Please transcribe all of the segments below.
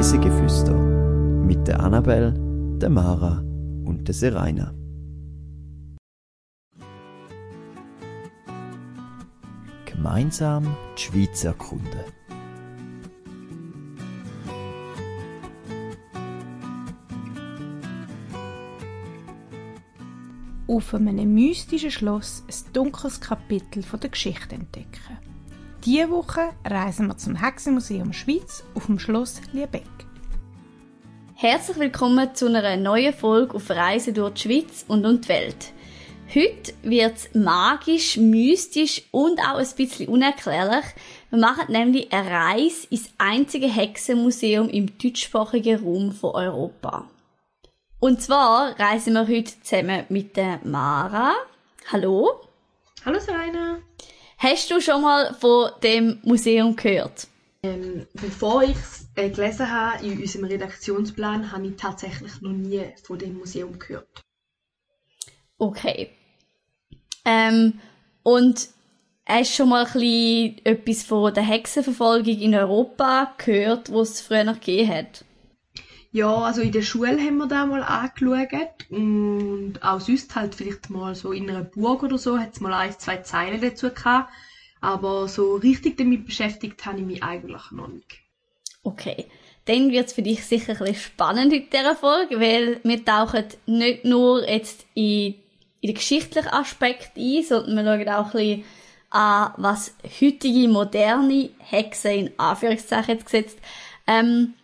Reisegeflüster mit der Annabel, der Mara und der Seraina. Gemeinsam die Schweiz erkunden. Auf einem mystischen Schloss ein dunkles Kapitel von der Geschichte entdecken. Diese Woche reisen wir zum Hexenmuseum Schweiz auf dem Schloss Liebeck. Herzlich willkommen zu einer neuen Folge auf Reise durch die Schweiz und um die Welt. Heute wird es magisch, mystisch und auch ein bisschen unerklärlich. Wir machen nämlich eine Reise ins einzige Hexenmuseum im deutschsprachigen Raum von Europa. Und zwar reisen wir heute zusammen mit der Mara. Hallo. Hallo Serena. Hast du schon mal von dem Museum gehört? Ähm, bevor ich es äh, gelesen habe in unserem Redaktionsplan, habe ich tatsächlich noch nie von dem Museum gehört. Okay. Ähm, und hast du schon mal ein bisschen etwas von der Hexenverfolgung in Europa gehört, was es früher noch gegeben hat? Ja, also in der Schule haben wir da mal angeschaut und auch sonst halt vielleicht mal so in einer Burg oder so hat es mal ein, zwei Zeilen dazu gehabt. Aber so richtig damit beschäftigt habe ich mich eigentlich noch nicht. Okay. Dann wird es für dich sicher ein bisschen spannend in dieser Folge, weil wir tauchen nicht nur jetzt in, in den geschichtlichen Aspekt ein, sondern wir schauen auch ein bisschen an, was heutige, moderne Hexen in Anführungszeichen gesetzt, ähm,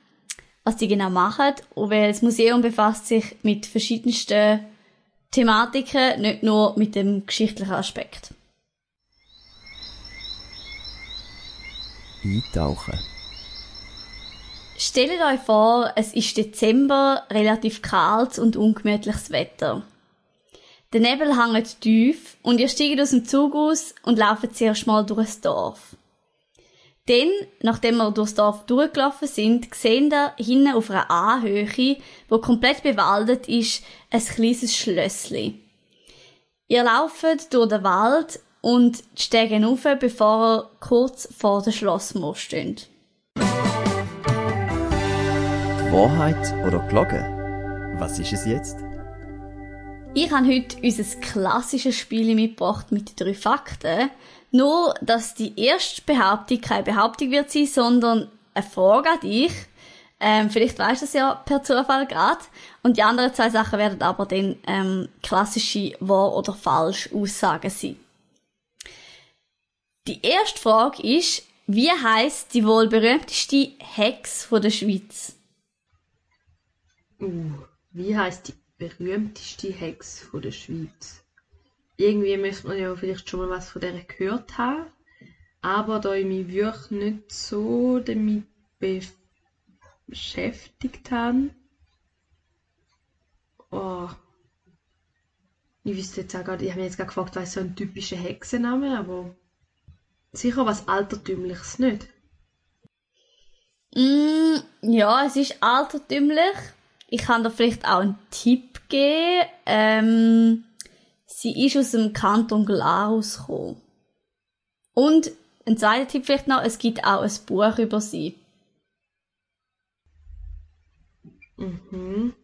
was die genau machen. Und weil das Museum befasst sich mit verschiedensten Thematiken, nicht nur mit dem geschichtlichen Aspekt. Eintauchen. Stellt euch vor, es ist Dezember, relativ kalt und ungemütliches Wetter. Der Nebel hängt tief und ihr steigt aus dem Zug aus und lauft zuerst mal durch das Dorf. Dann, nachdem wir durchs Dorf durchgelaufen sind, sehen ihr hinten auf einer Anhöhe, wo komplett bewaldet ist, ein kleines Schlössli. Ihr lauft durch den Wald und steigen auf, bevor ihr kurz vor der Schlossmauer steht. Wahrheit oder Glocke? Was ist es jetzt? Ich habe heute unser klassisches Spiel mitgebracht mit den drei Fakten. Nur, dass die erste Behauptung keine Behauptung wird sein, sondern eine Frage an dich. Ähm, vielleicht weißt du es ja per Zufall gerade. Und die anderen zwei Sachen werden aber dann ähm, klassische Wahr- oder Falsch-Aussagen sein. Die erste Frage ist, wie heißt die wohl berühmteste Hex von der Schweiz? Uh, wie heißt die berühmteste Hex von der Schweiz? Irgendwie müsste man ja vielleicht schon mal was von der gehört haben. Aber da ich mich wirklich nicht so damit beschäftigt habe. Oh. Ich wüsste jetzt auch gerade, ich habe mich jetzt gerade gefragt, was so ein typischer Hexenname, aber sicher was Altertümliches nicht. Mm, ja, es ist altertümlich. Ich kann dir vielleicht auch einen Tipp geben. Ähm, sie ist aus dem Kanton Glarus gekommen. Und ein zweiter Tipp vielleicht noch, es gibt auch ein Buch über sie. Mhm.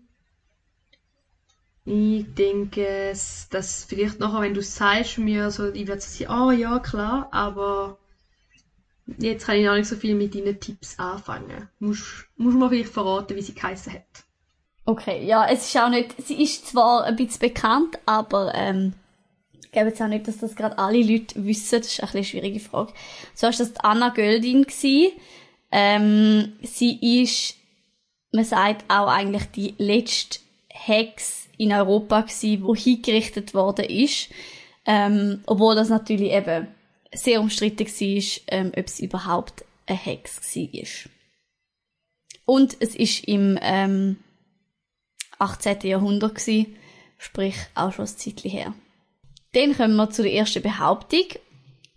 Ich denke, dass vielleicht nachher, wenn du es sagst, mir so, ich werde sagen, oh ja, klar, aber jetzt kann ich noch nicht so viel mit deinen Tipps anfangen. Musst du mir vielleicht verraten, wie sie geheißen hat. Okay, ja, es ist auch nicht, sie ist zwar ein bisschen bekannt, aber ähm, ich glaube jetzt auch nicht, dass das gerade alle Leute wissen. Das ist ein eine schwierige Frage. So war das Anna Göldin. Ähm, sie ist, man sagt auch eigentlich die letzte Hex in Europa gewesen, wo hingerichtet worden ist. Ähm, obwohl das natürlich eben sehr umstritten war, ähm, ob es überhaupt eine Hex war. Und es ist im ähm, 18. Jahrhundert gewesen, sprich auch schon ein Zeitchen her. Dann kommen wir zu der ersten Behauptung.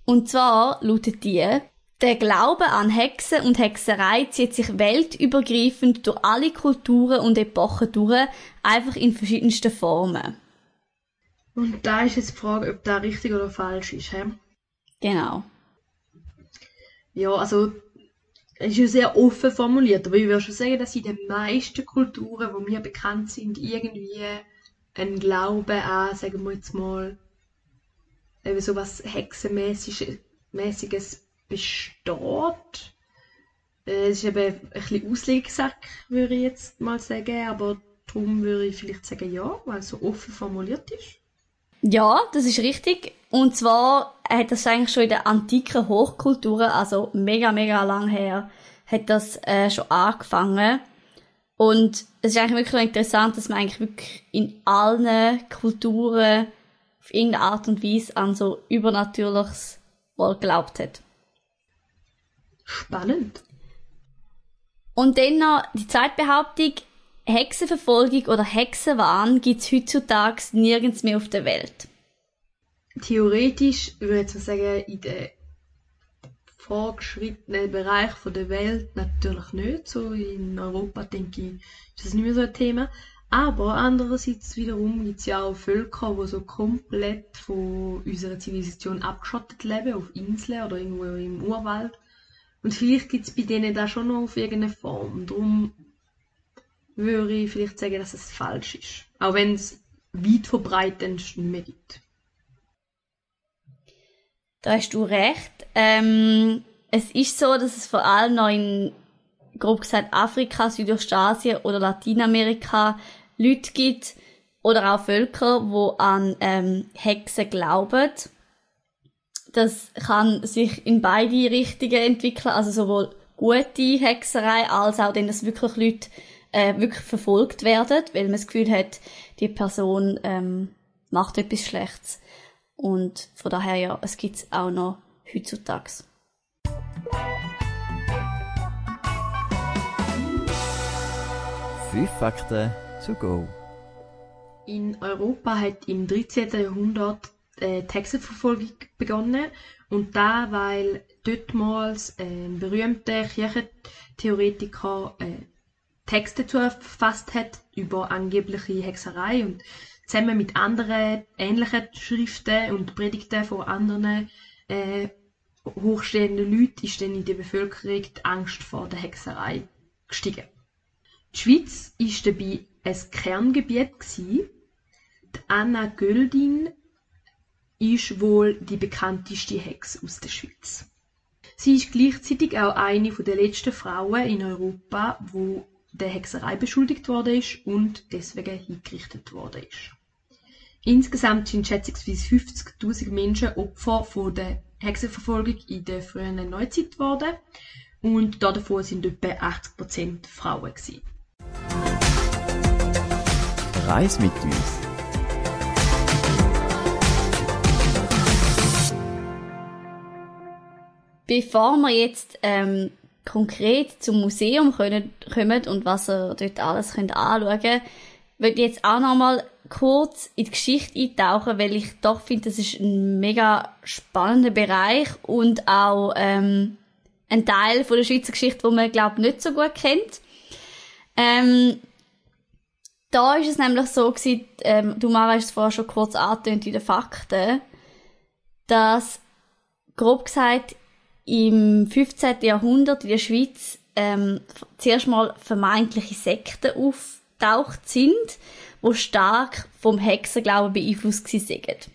Und zwar lautet die, der Glaube an Hexen und Hexerei zieht sich weltübergreifend durch alle Kulturen und Epochen durch, einfach in verschiedensten Formen. Und da ist jetzt die Frage, ob das richtig oder falsch ist. He? Genau. Ja, also ist ja sehr offen formuliert, aber ich würde schon sagen, dass in den meisten Kulturen, wo mir bekannt sind, irgendwie ein Glaube an, sagen wir jetzt mal, so was Hexenmäßiges Mäßiges besteht. Äh, Es ist eben ein bisschen Auslegsack, würde ich jetzt mal sagen, aber darum würde ich vielleicht sagen ja, weil es so offen formuliert ist. Ja, das ist richtig. Und zwar hat das eigentlich schon in der antiken Hochkulturen, also mega, mega lang her, hat das äh, schon angefangen. Und es ist eigentlich wirklich interessant, dass man eigentlich wirklich in allen Kulturen auf irgendeine Art und Weise an so Übernatürliches wohl geglaubt hat. Spannend. Und dann noch die zweite Behauptung, Hexenverfolgung oder Hexenwahn gibt's heutzutage nirgends mehr auf der Welt. Theoretisch würde ich jetzt mal sagen, in den fortgeschrittenen Bereich der Welt natürlich nicht. So in Europa, denke ich, ist das nicht mehr so ein Thema. Aber andererseits wiederum gibt es ja auch Völker, die so komplett von unserer Zivilisation abgeschottet leben, auf Inseln oder irgendwo im Urwald. Und vielleicht gibt es bei denen da schon noch auf irgendeine Form. Darum würde ich vielleicht sagen, dass es falsch ist. Auch wenn es weit verbreitet nicht mehr gibt. Da hast du recht. Ähm, es ist so, dass es vor allem noch in, grob gesagt, Afrika, Südostasien oder Lateinamerika Leute gibt oder auch Völker, die an ähm, Hexen glauben. Das kann sich in beide Richtungen entwickeln, also sowohl gute Hexerei als auch, dann, dass wirklich Leute äh, wirklich verfolgt werden, weil man das Gefühl hat, die Person ähm, macht etwas Schlechtes. Und von daher ja, es gibt's auch noch heutzutage. Fünf Fakten to go. In Europa hat im 13. Jahrhundert äh, die Hexenverfolgung begonnen und da, weil dortmals ein berühmter Kirchentheoretiker äh, Texte dazu verfasst hat über angebliche Hexerei und zusammen mit anderen ähnlichen Schriften und Predigten von anderen äh, hochstehenden Leuten ist dann in der Bevölkerung die Angst vor der Hexerei gestiegen. Die Schweiz ist dabei ein Kerngebiet. Die Anna Göldin ist wohl die bekannteste Hex aus der Schweiz. Sie ist gleichzeitig auch eine der letzten Frauen in Europa, wo der Hexerei beschuldigt worden ist und deswegen hingerichtet worden ist. Insgesamt sind schätzungsweise 50.000 Menschen Opfer von der Hexenverfolgung in der frühen Neuzeit geworden und davon sind etwa 80% Frauen gewesen. Reis mit uns. Bevor wir jetzt ähm, konkret zum Museum können, kommen und was ihr dort alles könnt anschauen könnt, würde ich jetzt auch nochmal kurz in die Geschichte eintauchen, weil ich doch finde, das ist ein mega spannender Bereich und auch ähm, ein Teil von der Schweizer Geschichte, wo man glaube nicht so gut kennt. Ähm, da ist es nämlich so gewesen, ähm, du Mara hast es vorher schon kurz angetönt in den Fakten, dass grob gesagt im 15. Jahrhundert in der Schweiz ähm, zuerst mal vermeintliche Sekten auftaucht sind, wo stark vom Hexenglauben beeinflusst sind.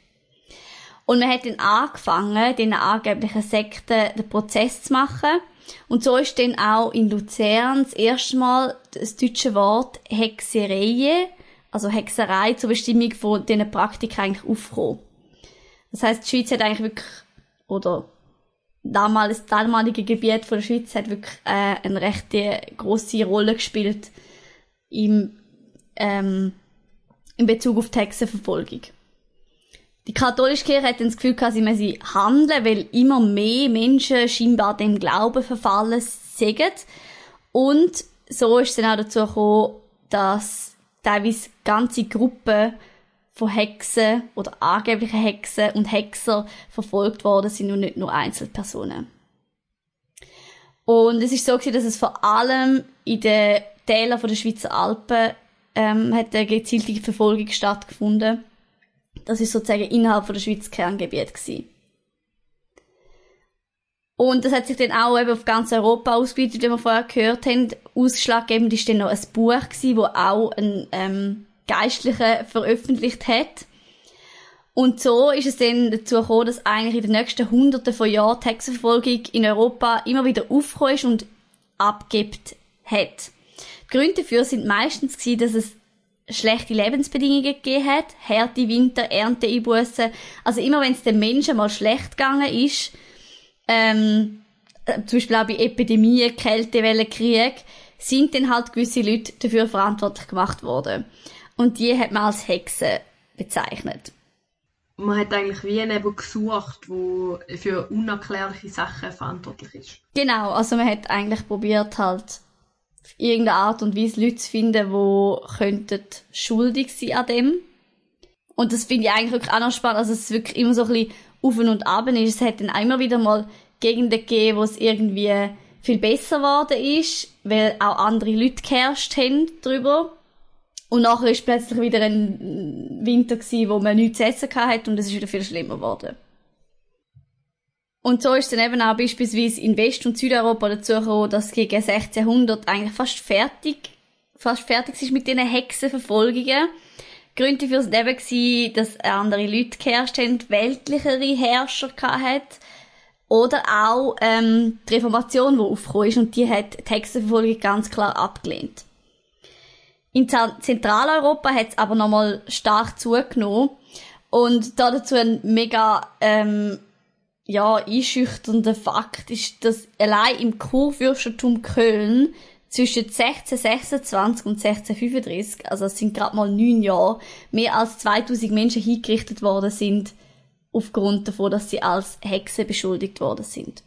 Und man hat dann angefangen, den angeblichen Sekten den Prozess zu machen. Und so ist dann auch in Luzern das erste Mal das deutsche Wort Hexerei, also Hexerei zur Bestimmung von diesen Praktiken eigentlich aufgekommen. Das heißt, die Schweiz hat eigentlich wirklich, oder damals, das damalige Gebiet von der Schweiz hat wirklich äh, eine recht große Rolle gespielt im, ähm, in Bezug auf die Hexenverfolgung. Die katholische Kirche hat dann das Gefühl gehabt, sie müsse handeln, weil immer mehr Menschen scheinbar dem Glauben verfallen sind. Und so ist es dann auch dazu gekommen, dass teilweise ganze Gruppen von Hexen oder angeblichen Hexen und Hexer verfolgt worden sind und nicht nur Einzelpersonen. Und es ist so gewesen, dass es vor allem in den Tälern der Schweizer Alpen ähm, hat eine gezielte Verfolgung stattgefunden. Das ist sozusagen innerhalb von der Schweiz Kerngebiet gewesen. Und das hat sich dann auch eben auf ganz Europa ausgeweitet, wie wir vorher gehört haben. Ausschlaggebend ist dann noch ein Buch gewesen, wo auch ein ähm, Geistlicher veröffentlicht hat. Und so ist es dann dazu gekommen, dass eigentlich in den nächsten Hunderten von Jahren die Hexenverfolgung in Europa immer wieder aufgekommen ist und abgibt hat. Die Gründe dafür sind meistens gewesen, dass es schlechte Lebensbedingungen gegeben hat, harte Winter, Ernteeinbußen. Also immer wenn es den Menschen mal schlecht gegangen ist, ähm, äh, zum Beispiel auch bei Epidemien, Kältewellen, Krieg, sind dann halt gewisse Leute dafür verantwortlich gemacht worden. Und die hat man als Hexen bezeichnet. Man hat eigentlich wie jemanden gesucht, der für unerklärliche Sachen verantwortlich ist. Genau, also man hat eigentlich probiert halt auf irgendeine Art und Weise Leute zu finden, die könnten schuldig sein an dem. Und das finde ich eigentlich wirklich auch noch spannend, also es ist wirklich immer so ein bisschen auf und ab ist. Es hat dann auch immer wieder mal Gegenden gegeben, wo es irgendwie viel besser geworden ist, weil auch andere Leute geherrscht haben drüber. Und nachher ist plötzlich wieder ein Winter gewesen, wo man nichts zu essen hatte und es ist wieder viel schlimmer geworden. Und so ist dann eben auch beispielsweise in West- und Südeuropa dazu gekommen, dass gegen 1600 eigentlich fast fertig, fast fertig ist mit diesen Hexenverfolgungen. Gründe dafür sind eben gewesen, dass andere Leute geherrscht haben, weltlichere Herrscher hatten. Oder auch, ähm, die Reformation, die aufgekommen ist, und die hat die Hexenverfolgung ganz klar abgelehnt. In Zentraleuropa hat es aber nochmal stark zugenommen. Und da dazu ein mega, ähm, ja, einschüchternder Fakt ist, dass allein im Kurfürstentum Köln zwischen 1626 und 1635, also es sind gerade mal neun Jahre, mehr als 2000 Menschen hingerichtet worden sind, aufgrund davon, dass sie als Hexe beschuldigt worden sind.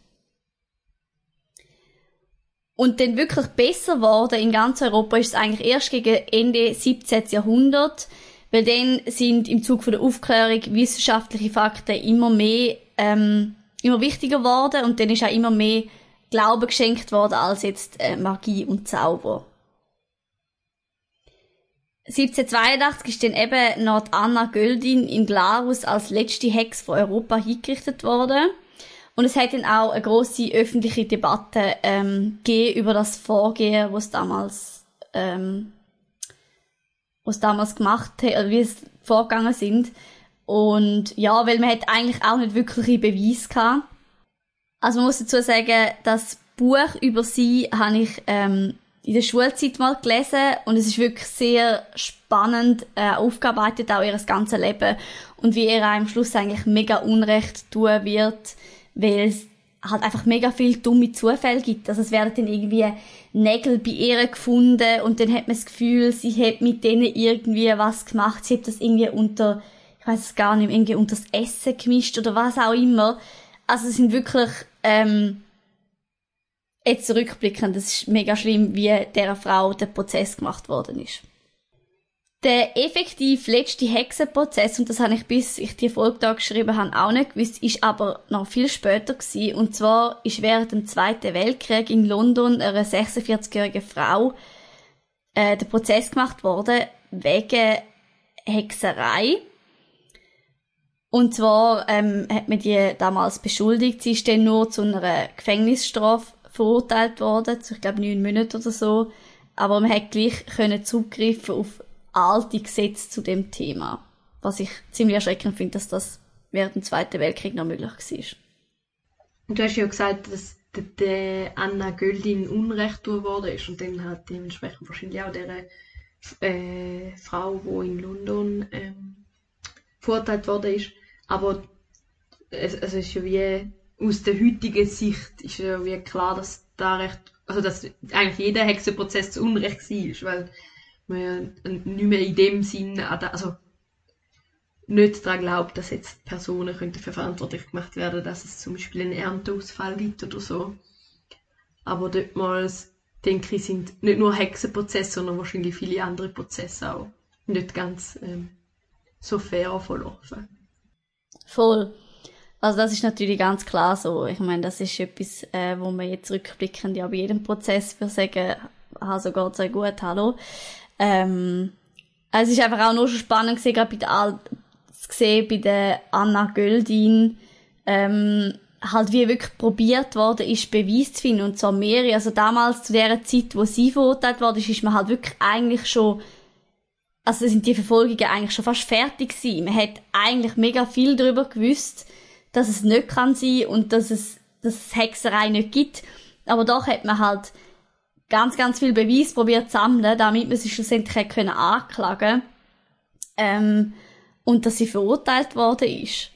Und dann wirklich besser worden in ganz Europa ist es eigentlich erst gegen Ende 17. Jahrhundert, weil dann sind im Zug von der Aufklärung wissenschaftliche Fakten immer mehr, ähm, immer wichtiger geworden und dann ist auch immer mehr Glaube geschenkt worden als jetzt äh, Magie und Zauber. 1782 ist dann eben noch Anna Göldin in Glarus als letzte Hex von Europa hingerichtet worden. Und es hat dann auch eine große öffentliche Debatte ähm, gegeben über das Vorgehen, was damals, ähm, was damals gemacht hat, wie es vorgegangen sind. Und ja, weil man hat eigentlich auch nicht wirkliche Beweise gehabt. Also man muss dazu sagen, das Buch über sie habe ich ähm, in der Schulzeit mal gelesen und es ist wirklich sehr spannend äh, aufgearbeitet, auch ihr ganzes Leben und wie ihr am Schluss eigentlich mega Unrecht tun wird, weil es halt einfach mega viel dumme Zufälle gibt. Also es werden dann irgendwie Nägel bei ihr gefunden und dann hat man das Gefühl, sie hat mit denen irgendwie was gemacht, sie hat das irgendwie unter, ich weiß es gar nicht, irgendwie unter das Essen gemischt oder was auch immer. Also es sind wirklich ähm, jetzt zurückblickend, das ist mega schlimm, wie der Frau der Prozess gemacht worden ist. Der effektiv letzte Hexenprozess, und das habe ich bis ich die Folge da geschrieben habe, auch nicht gewusst, ist aber noch viel später gewesen. Und zwar ist während dem Zweiten Weltkrieg in London eine 46-jährige Frau äh, der Prozess gemacht worden wegen Hexerei. Und zwar ähm, hat man die damals beschuldigt. Sie ist dann nur zu einer Gefängnisstrafe verurteilt worden, zu, ich glaube, neun Monaten oder so. Aber man hat gleich können zugreifen auf alte Gesetze zu dem Thema. Was ich ziemlich erschreckend finde, dass das während dem Zweiten Weltkrieg noch möglich war. Du hast ja gesagt, dass der Anna Göldin Unrecht worden ist und dann hat dementsprechend wahrscheinlich auch der äh, Frau, die in London ähm, verurteilt worden ist. Aber es, es ist ja wie aus der heutigen Sicht ist ja wie klar, dass da recht, also dass eigentlich jeder Hexenprozess zu Unrecht war, weil man ja nicht mehr in dem Sinn, also nicht daran glaubt, dass jetzt Personen könnten für verantwortlich gemacht werden, dass es zum Beispiel einen Ernteausfall gibt oder so. Aber dortmals, denke ich, sind nicht nur Hexenprozesse, sondern wahrscheinlich viele andere Prozesse auch nicht ganz ähm, so fair verlaufen. Voll. Also das ist natürlich ganz klar so. Ich meine, das ist etwas, äh, wo man jetzt rückblickend ja bei jedem Prozess für sagen, also geht sehr gut, hallo. Ähm, also es ist einfach auch nur schon spannend gesehen, gerade bei der, zu sehen, bei der Anna Göldin, ähm, halt wie wirklich probiert worden ist, Beweis zu finden, und zwar mehrere. Also damals, zu der Zeit, wo sie verurteilt worden ist, ist man halt wirklich eigentlich schon, also sind die Verfolgungen eigentlich schon fast fertig gewesen. Man hat eigentlich mega viel darüber gewusst, dass es nicht kann sein und dass es, dass es Hexerei nicht gibt. Aber doch hat man halt ganz, ganz viel Beweis probiert zu sammeln, damit man sie schlussendlich hätte können anklagen ähm, und dass sie verurteilt worden ist.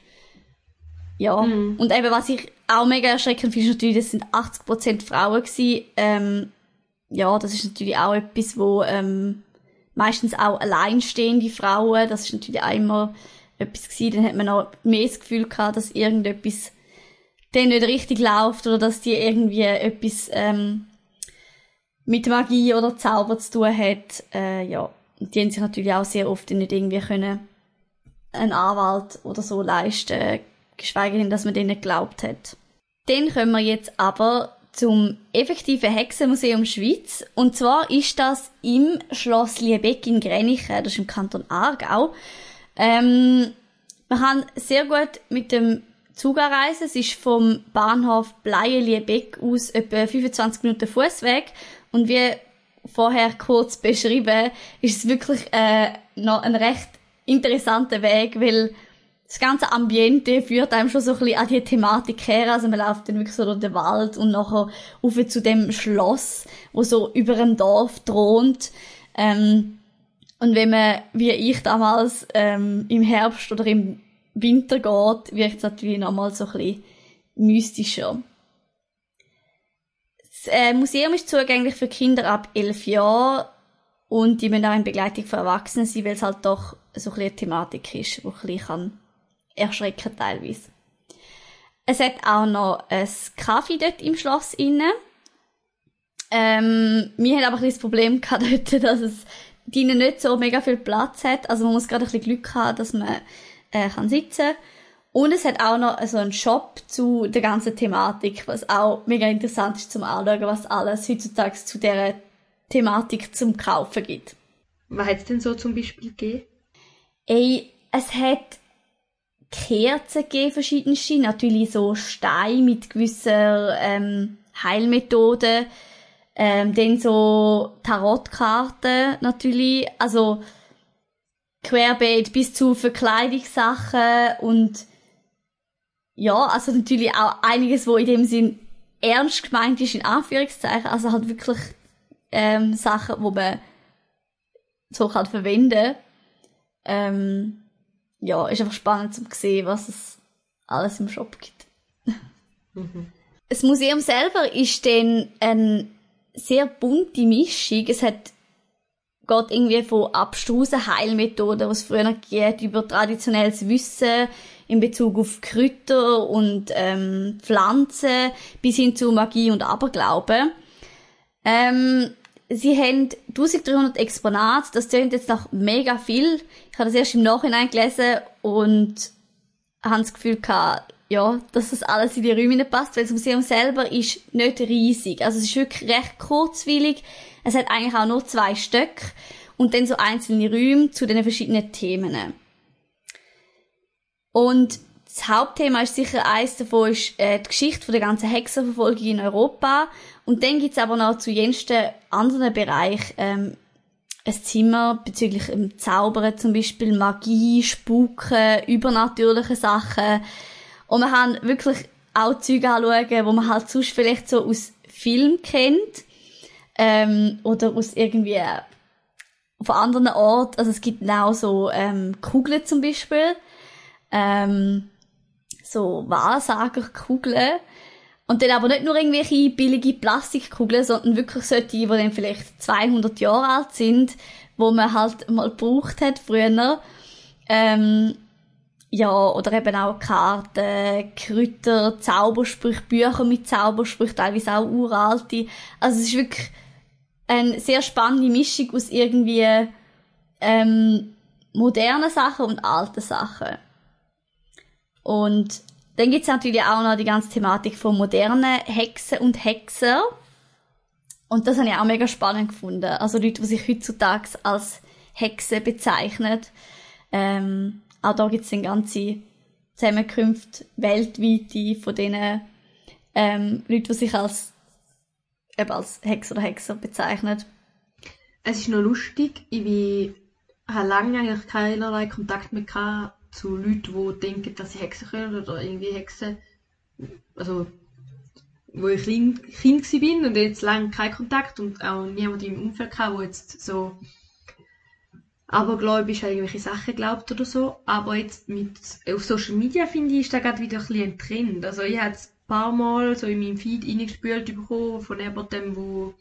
Ja, mhm. und eben, was ich auch mega erschreckend finde, ist natürlich, das sind 80% Frauen gewesen. Ähm, ja, das ist natürlich auch etwas, wo ähm, meistens auch alleinstehende Frauen, das ist natürlich auch immer etwas gewesen, dann hat man auch mehr das Gefühl gehabt, dass irgendetwas denen nicht richtig läuft oder dass die irgendwie etwas ähm, mit Magie oder Zauber zu tun hat. Äh, ja, die haben sich natürlich auch sehr oft nicht irgendwie können einen Anwalt oder so leisten geschweige denn, dass man denen geglaubt hat. Dann kommen wir jetzt aber zum effektiven Hexenmuseum Schweiz. Und zwar ist das im Schloss Liebeck in Grenichen, das ist im Kanton Aargau. Ähm, man kann sehr gut mit dem Zug anreisen. Es ist vom Bahnhof Bleie-Liebeck aus etwa 25 Minuten Fußweg. Und wie vorher kurz beschrieben, ist es wirklich äh, noch ein recht interessanter Weg, weil das ganze Ambiente führt einem schon so ein bisschen an die Thematik her. Also man läuft dann wirklich so durch den Wald und nachher auf zu dem Schloss, wo so über dem Dorf thront. Ähm, und wenn man, wie ich damals, ähm, im Herbst oder im Winter geht, wirkt es natürlich nochmal so ein bisschen mystischer. Das äh, Museum ist zugänglich für Kinder ab elf Jahren und die müssen auch in Begleitung von Erwachsenen sein, weil es halt doch so ein bisschen eine Thematik ist, die ein bisschen kann teilweise. Es hat auch noch ein Kaffee dort im Schloss inne. Ähm, wir haben aber ein bisschen das Problem gehabt dort, dass es drinnen nicht so mega viel Platz hat. Also man muss gerade ein bisschen Glück haben, dass man äh, kann sitzen und es hat auch noch so einen Shop zu der ganzen Thematik, was auch mega interessant ist zum Anschauen, was alles heutzutage zu dieser Thematik zum Kaufen gibt. Was hat es denn so zum Beispiel gegeben? Ey, es hat Kerzen gegeben, verschiedenste. Natürlich so Steine mit gewissen ähm, Heilmethoden. Ähm, dann so Tarotkarten natürlich. Also querbeet bis zu Verkleidungssachen und ja, also natürlich auch einiges, wo in dem Sinn ernst gemeint ist, in Anführungszeichen. Also halt wirklich ähm, Sachen, wo man so kann verwenden. Ähm, ja, ist einfach spannend zu sehen, was es alles im Shop gibt. Mhm. Das Museum selber ist dann eine sehr bunte Mischung. Es hat geht irgendwie von abstrusen Heilmethoden, was es früher geht, über traditionelles Wissen in Bezug auf Kräuter und ähm, Pflanzen bis hin zu Magie und Aberglauben. Ähm, sie haben 1300 Exponate, das klingt jetzt noch mega viel. Ich habe das erst im Nachhinein gelesen und habe das Gefühl gehabt, ja, dass das alles in die Räume passt, weil das Museum selber ist nicht riesig. Also es ist wirklich recht kurzweilig. Es hat eigentlich auch nur zwei Stöcke und dann so einzelne Räume zu den verschiedenen Themen. Und das Hauptthema ist sicher eins davon ist äh, die Geschichte der ganzen Hexenverfolgung in Europa. Und dann gibt's aber noch zu jensten anderen Bereich ähm, ein Zimmer bezüglich dem Zaubern, zum Beispiel Magie, Spuken, übernatürliche Sachen. Und wir haben wirklich auch Züge anschauen, wo man halt sonst vielleicht so aus Film kennt ähm, oder aus irgendwie von anderen Orten. Also es gibt auch so ähm, Kugeln zum Beispiel. Ähm, so Wahrsagerkugeln. Und dann aber nicht nur irgendwelche billige Plastikkugeln, sondern wirklich solche, die dann vielleicht 200 Jahre alt sind, wo man halt mal gebraucht hat früher. Ähm, ja, oder eben auch Karten, Kräuter, Zaubersprüche, Bücher mit Zaubersprüchen, teilweise auch uralte. Also es ist wirklich eine sehr spannende Mischung aus irgendwie ähm, modernen Sachen und alten Sachen. Und dann gibt's natürlich auch noch die ganze Thematik von modernen Hexen und Hexer. Und das habe ich auch mega spannend gefunden. Also Leute, die sich heutzutage als Hexe bezeichnen. Ähm, auch da gibt's dann ganze Zusammenkünfte weltweit von diesen ähm, Leuten, die sich als, eben als Hexer oder Hexer bezeichnen. Es ist noch lustig, ich habe lange eigentlich keinerlei Kontakt mehr zu Leuten, die denken, dass sie Hexen können oder irgendwie Hexen, also wo ich klein, Kind bin und jetzt lange keinen Kontakt und auch niemand im Umfeld hatte, der jetzt so abergläubisch an irgendwelche Sachen glaubt oder so. Aber jetzt mit, auf Social Media finde ich, ist da gerade wieder ein bisschen ein Trend. Also ich habe es ein paar Mal so in meinem Feed reingespült bekommen von jemandem, wo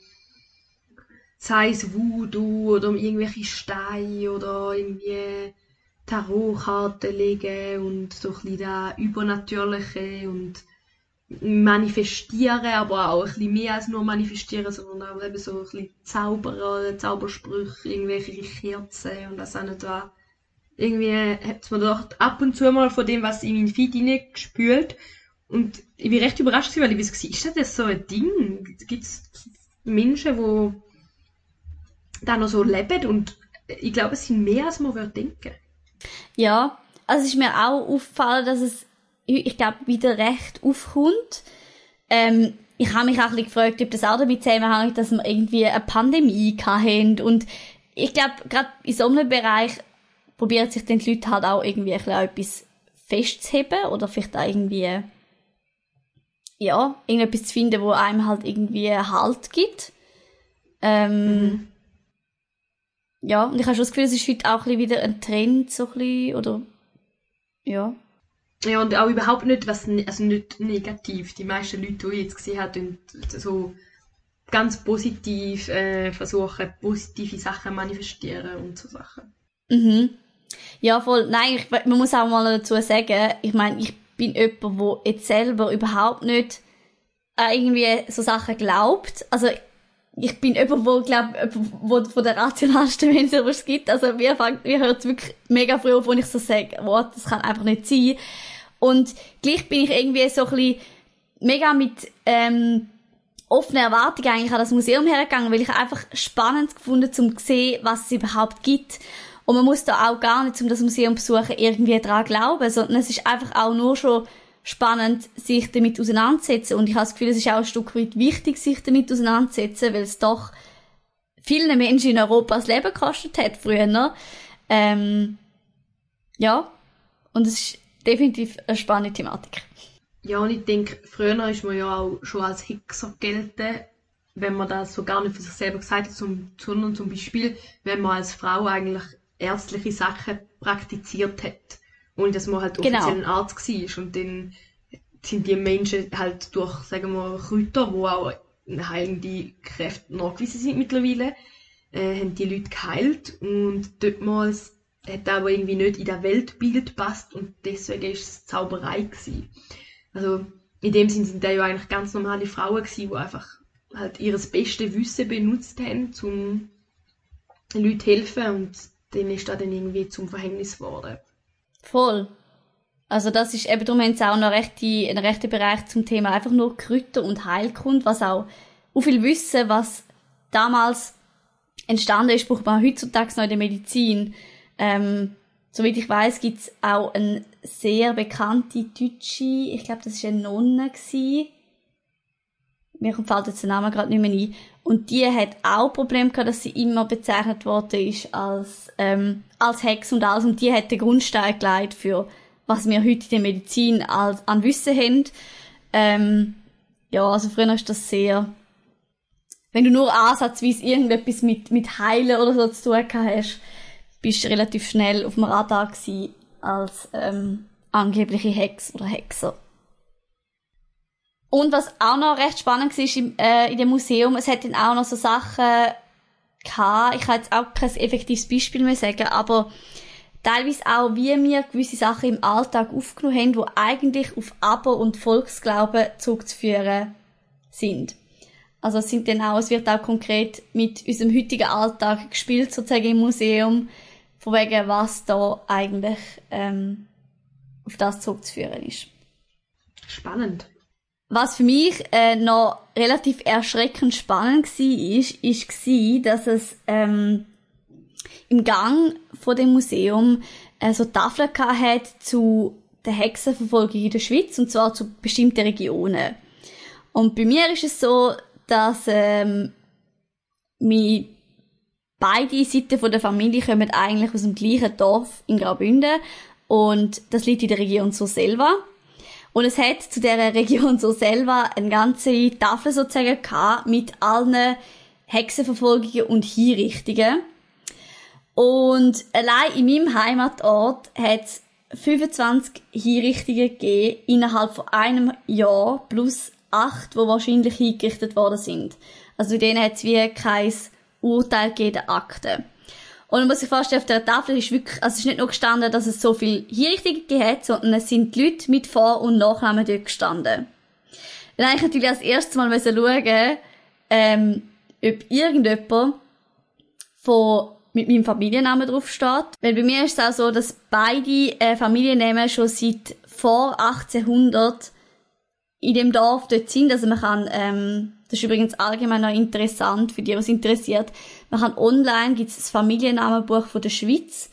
sei es Voodoo oder irgendwelche Steine oder irgendwie Tarotkarten legen und so ein bisschen das Übernatürliche und manifestieren, aber auch ein bisschen mehr als nur manifestieren, sondern auch eben so ein bisschen Zauberer, Zaubersprüche, irgendwelche Kerzen und das auch nicht. Irgendwie hat mir doch ab und zu mal von dem, was in meinen Feed reingespült und ich bin recht überrascht weil ich wusste, ist das so ein Ding? Gibt es Menschen, die da noch so leben und ich glaube, es sind mehr, als man würde denken. Ja, also ist mir auch aufgefallen, dass es ich glaube, wieder recht aufkommt. Ähm, ich habe mich auch ein bisschen gefragt, ob das auch damit zusammenhängt, dass wir irgendwie eine Pandemie hatten. Und ich glaube, gerade in so einem Bereich probieren sich dann die Leute halt auch irgendwie ein bisschen etwas festzuheben oder vielleicht auch irgendwie, ja, irgendetwas zu finden, wo einem halt irgendwie Halt gibt. Ähm, mhm. Ja, und ich habe schon das Gefühl, es ist heute auch ein wieder ein Trend, so ein bisschen, oder, ja. Ja, und auch überhaupt nicht, was, also nicht negativ. Die meisten Leute, die ich jetzt gesehen habe, so ganz positiv äh, versuchen, positive Sachen manifestieren und so Sachen. Mhm. Ja, voll. Nein, ich, man muss auch mal dazu sagen, ich meine, ich bin jemand, der jetzt selber überhaupt nicht an irgendwie so Sachen glaubt. Also, ich bin jemand, wo, glaub, wo von der rationalsten Menschen was es gibt. Also, mir, fängt, mir hört wirklich mega früh auf, wenn ich so sage, what, das kann einfach nicht sein. Und gleich bin ich irgendwie so ein bisschen mega mit, ähm, offenen Erwartungen eigentlich an das Museum hergegangen, weil ich einfach spannend gefunden, um zu sehen, was es überhaupt gibt. Und man muss da auch gar nicht, um das Museum zu besuchen, irgendwie daran glauben, sondern es ist einfach auch nur schon spannend, sich damit auseinanderzusetzen. Und ich habe das Gefühl, es ist auch ein Stück weit wichtig, sich damit auseinanderzusetzen, weil es doch vielen Menschen in Europa das Leben gekostet hat früher. Ne? Ähm, ja, und es ist definitiv eine spannende Thematik. Ja, und ich denke, früher ist man ja auch schon als Hexer gelten, wenn man das so gar nicht für sich selber gesagt hat, sondern zum Beispiel, wenn man als Frau eigentlich ärztliche Sachen praktiziert hat und dass man halt offiziell genau. ein Arzt war und dann sind die Menschen halt durch, sagen wir, Kräuter, wo auch heilende Kräfte nachgewiesen sind mittlerweile, äh, haben die Leute geheilt und dortmals hat aber irgendwie nicht in das Weltbild passt und deswegen ist es Zauberei gewesen. Also in dem Sinne sind da ja eigentlich ganz normale Frauen gewesen, die einfach halt ihres beste Wissen benutzt haben, um Leuten zu helfen und dann ist das dann irgendwie zum Verhängnis geworden. Voll. Also das ist eben darum haben sie auch noch recht ein rechter Bereich zum Thema einfach nur Kräuter und Heilkund, was auch so viel Wissen, was damals entstanden ist, braucht man heutzutage noch in der Medizin. Ähm, soweit ich weiß, gibt's auch eine sehr bekannte deutsche, ich glaube, das war eine Nonne gewesen. Mir fällt jetzt der Name gerade nicht mehr ein. Und die hat auch Probleme gehabt, dass sie immer bezeichnet worden ist als, ähm, als Hex und alles. Und die hat den Grundstein gelegt für, was wir heute in der Medizin als, an Wissen haben. Ähm, ja, also früher ist das sehr, wenn du nur ansatzweise irgendetwas mit, mit Heilen oder so zu tun hast, bist relativ schnell auf dem Radar gewesen als ähm, angebliche Hex oder Hexer. Und was auch noch recht spannend war im, äh, in dem Museum, es hat dann auch noch so Sachen gehabt, ich kann jetzt auch kein effektives Beispiel mehr sagen, aber teilweise auch, wie wir gewisse Sachen im Alltag aufgenommen haben, die eigentlich auf Aber- und Volksglauben zurückzuführen sind. Also es sind dann auch, es wird auch konkret mit unserem heutigen Alltag gespielt, sozusagen im Museum von wegen, was da eigentlich ähm, auf das zurückzuführen ist. Spannend. Was für mich äh, noch relativ erschreckend spannend war, ist, ist dass es ähm, im Gang von dem Museum äh, so Tafeln hat zu der Hexenverfolgung in der Schweiz, und zwar zu bestimmten Regionen. Und bei mir ist es so, dass ähm, meine beide Seiten von der Familie kommen eigentlich aus dem gleichen Dorf in Graubünden und das liegt in der Region Surselva. Und es hat zu dieser Region Surselva eine ganze Tafel sozusagen gehabt mit allen Hexenverfolgungen und Hinrichtungen. Und allein in meinem Heimatort hat es 25 Hinrichtungen gegeben innerhalb von einem Jahr plus acht, die wahrscheinlich hingerichtet worden sind. Also in denen hat es wie kein Urteil gegeben, Akte. Und man muss sich vorstellen, auf der Tafel ist wirklich, also es ist nicht nur gestanden, dass es so viel Hinrichtungen hat, sondern es sind die Leute mit Vor- und Nachnamen dort gestanden. Dann habe ich natürlich als erstes Mal schauen, ähm, ob irgendjemand von, mit meinem Familiennamen drauf steht. Weil bei mir ist es auch so, dass beide äh, Familiennamen schon seit vor 1800 in dem Dorf dort sind. Also man kann, ähm, das ist übrigens allgemein noch interessant für die, was interessiert. Man kann online, gibt es das Familiennamenbuch von der Schweiz.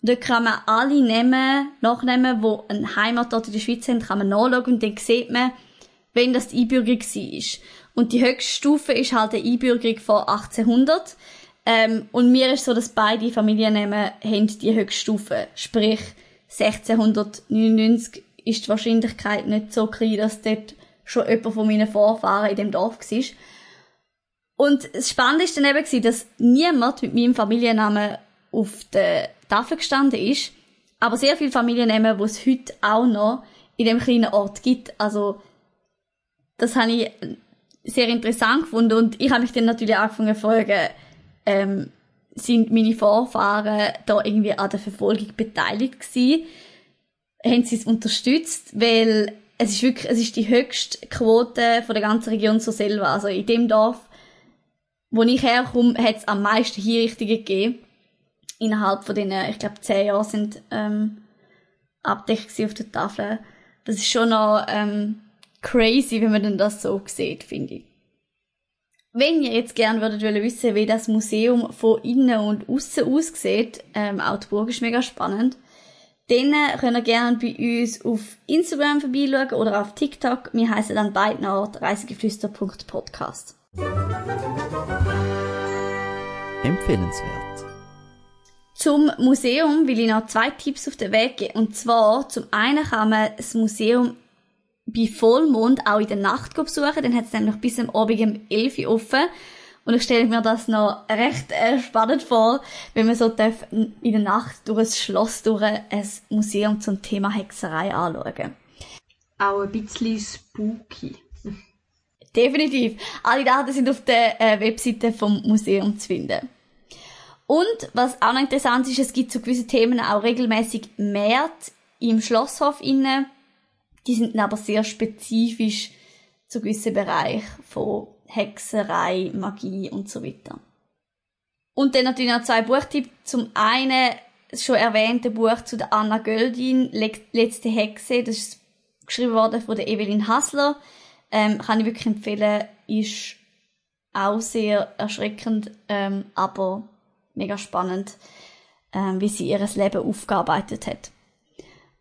Und dort kann man alle Namen, Nachnamen, die einen Heimatort in der Schweiz haben, kann man nachschauen und dann sieht man, wenn das die Einbürgerung war. Und die höchste Stufe ist halt die Einbürgerung vor 1800. Ähm, und mir ist so, dass beide Familiennamen haben die höchste Stufe. Sprich, 1699 ist die Wahrscheinlichkeit nicht so klein, dass dort schon jemand von meinen Vorfahren in dem Dorf war. Und das Spannende war dann eben, dass niemand mit meinem Familiennamen auf der Tafel gestanden ist, aber sehr viele Familiennamen, die es heute auch noch in dem kleinen Ort gibt. Also, das habe ich sehr interessant gefunden und ich habe mich dann natürlich angefangen zu fragen, ähm, sind meine Vorfahren da irgendwie an der Verfolgung beteiligt gewesen? Haben sie es unterstützt? Weil es ist wirklich, es ist die höchste Quote von der ganzen Region so selber. Also in dem Dorf, wo ich herkomme, hat es am meisten Hinrichtungen gegeben. Innerhalb von den, ich glaube, zehn Jahren sind ähm, abdeckt auf der Tafel. Das ist schon noch ähm, crazy, wenn man denn das so sieht, finde ich. Wenn ihr jetzt gerne würdet wissen, wie das Museum von innen und außen aussieht, ähm, auch die Burg ist mega spannend, dann könnt ihr gerne bei uns auf Instagram vorbeischauen oder auf TikTok. Wir heißen dann beiden Ort reisegeflüster.podcast. Empfehlenswert. Zum Museum will ich noch zwei Tipps auf den Weg geben. Und zwar, zum einen kann man das Museum bei Vollmond auch in der Nacht besuchen. Dann hat es nämlich bis am Abend um 11 Uhr offen. Und ich stelle mir das noch recht äh, spannend vor, wenn man so darf in der Nacht durch ein Schloss, durch ein Museum zum Thema Hexerei anschauen. Auch ein bisschen spooky. Definitiv. Alle Daten sind auf der äh, Webseite vom Museum zu finden. Und was auch noch interessant ist, es gibt zu gewissen Themen auch regelmäßig Märkte im Schlosshof innen. Die sind aber sehr spezifisch zu gewissen Bereichen von Hexerei, Magie und so weiter. Und dann natürlich noch zwei Buchtipps. Zum einen das schon erwähnte Buch zu der Anna Göldin, Letzte Hexe. Das ist geschrieben worden von der Evelyn Hassler. Ähm, kann ich wirklich empfehlen. Ist auch sehr erschreckend, ähm, aber mega spannend, ähm, wie sie ihr Leben aufgearbeitet hat.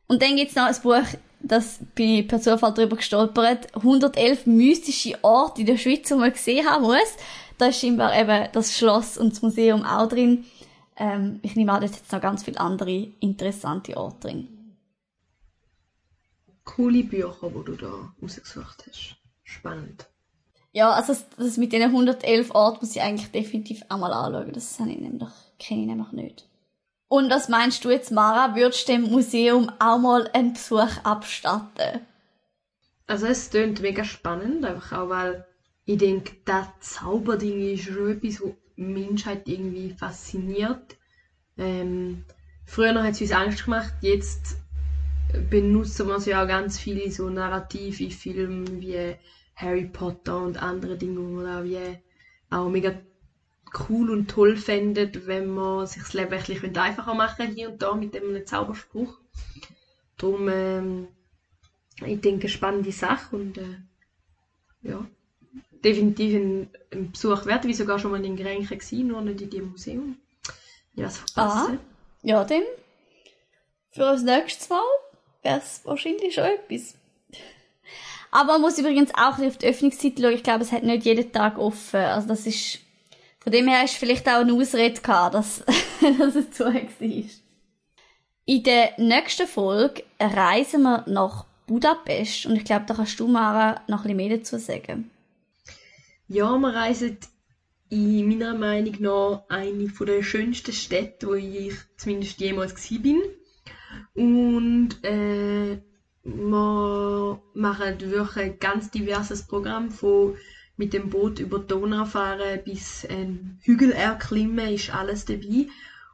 Und dann gibt's noch ein Buch, das bin ich per Zufall drüber gestolpert. 111 mystische Orte in der Schweiz, die man gesehen haben muss. Da ist scheinbar eben das Schloss und das Museum auch drin. Ähm, ich nehme an, da jetzt noch ganz viele andere interessante Orte drin. Coole Bücher, die du da rausgesucht hast. Spannend. Ja, also das, das mit den 111 Orten muss ich eigentlich definitiv einmal anschauen. Das habe ich nämlich, kenne ich nämlich nicht. Und was meinst du jetzt, Mara? Würdest du dem Museum auch mal einen Besuch abstatten? Also es klingt mega spannend, einfach auch weil ich denke, das Zauberding ist schon etwas, was die Menschheit irgendwie fasziniert. Ähm, früher hat es uns Angst gemacht, jetzt benutzen wir ja auch ganz viele so narrative Filme wie Harry Potter und andere Dinge, wo man auch, wie auch mega cool und toll fändet, wenn man sich das Leben ein bisschen einfacher machen hier und da mit einem Zauberspruch. Darum, ähm, ich denke, spannende Sache und äh, ja, definitiv ein, ein Besuch wert, wie sogar schon mal in Grenchen gewesen, nur nicht in diesem Museum. Ja, das verpassen. Ja, dann. Für das nächste Mal wäre es wahrscheinlich schon etwas. Aber man muss übrigens auch auf die Öffnungszeit schauen. Ich glaube, es hat nicht jeden Tag offen. Also das ist, von dem her ist vielleicht auch eine Ausrede gehabt, dass, dass es zu war. In der nächsten Folge reisen wir nach Budapest und ich glaube, da kannst du, Mara, noch ein bisschen mehr dazu sagen. Ja, wir reisen in meiner Meinung nach eine der schönsten Städte, wo ich zumindest jemals war bin. Und äh, wir machen wirklich ein ganz diverses Programm von mit dem Boot über die Donau fahren bis ein Hügel erklimmen, ist alles dabei.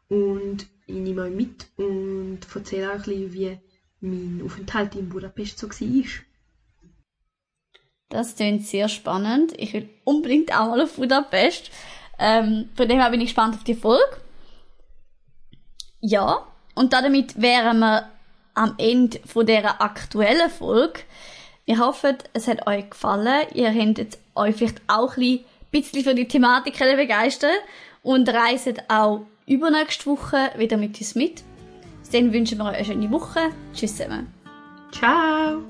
Und ich nehme euch mit und erzähle euch ein bisschen, wie mein Aufenthalt in Budapest so war. Das klingt sehr spannend. Ich will unbedingt auch mal auf Budapest. Ähm, von dem her bin ich gespannt auf die Folge. Ja, und damit wären wir am Ende von dieser aktuellen Folge. Wir hoffen, es hat euch gefallen. Ihr habt euch vielleicht auch ein bisschen für die Thematik begeistert und reiset auch übernächste Woche wieder mit uns mit. Dann wünschen wir euch eine schöne Woche. Tschüss zusammen. Ciao!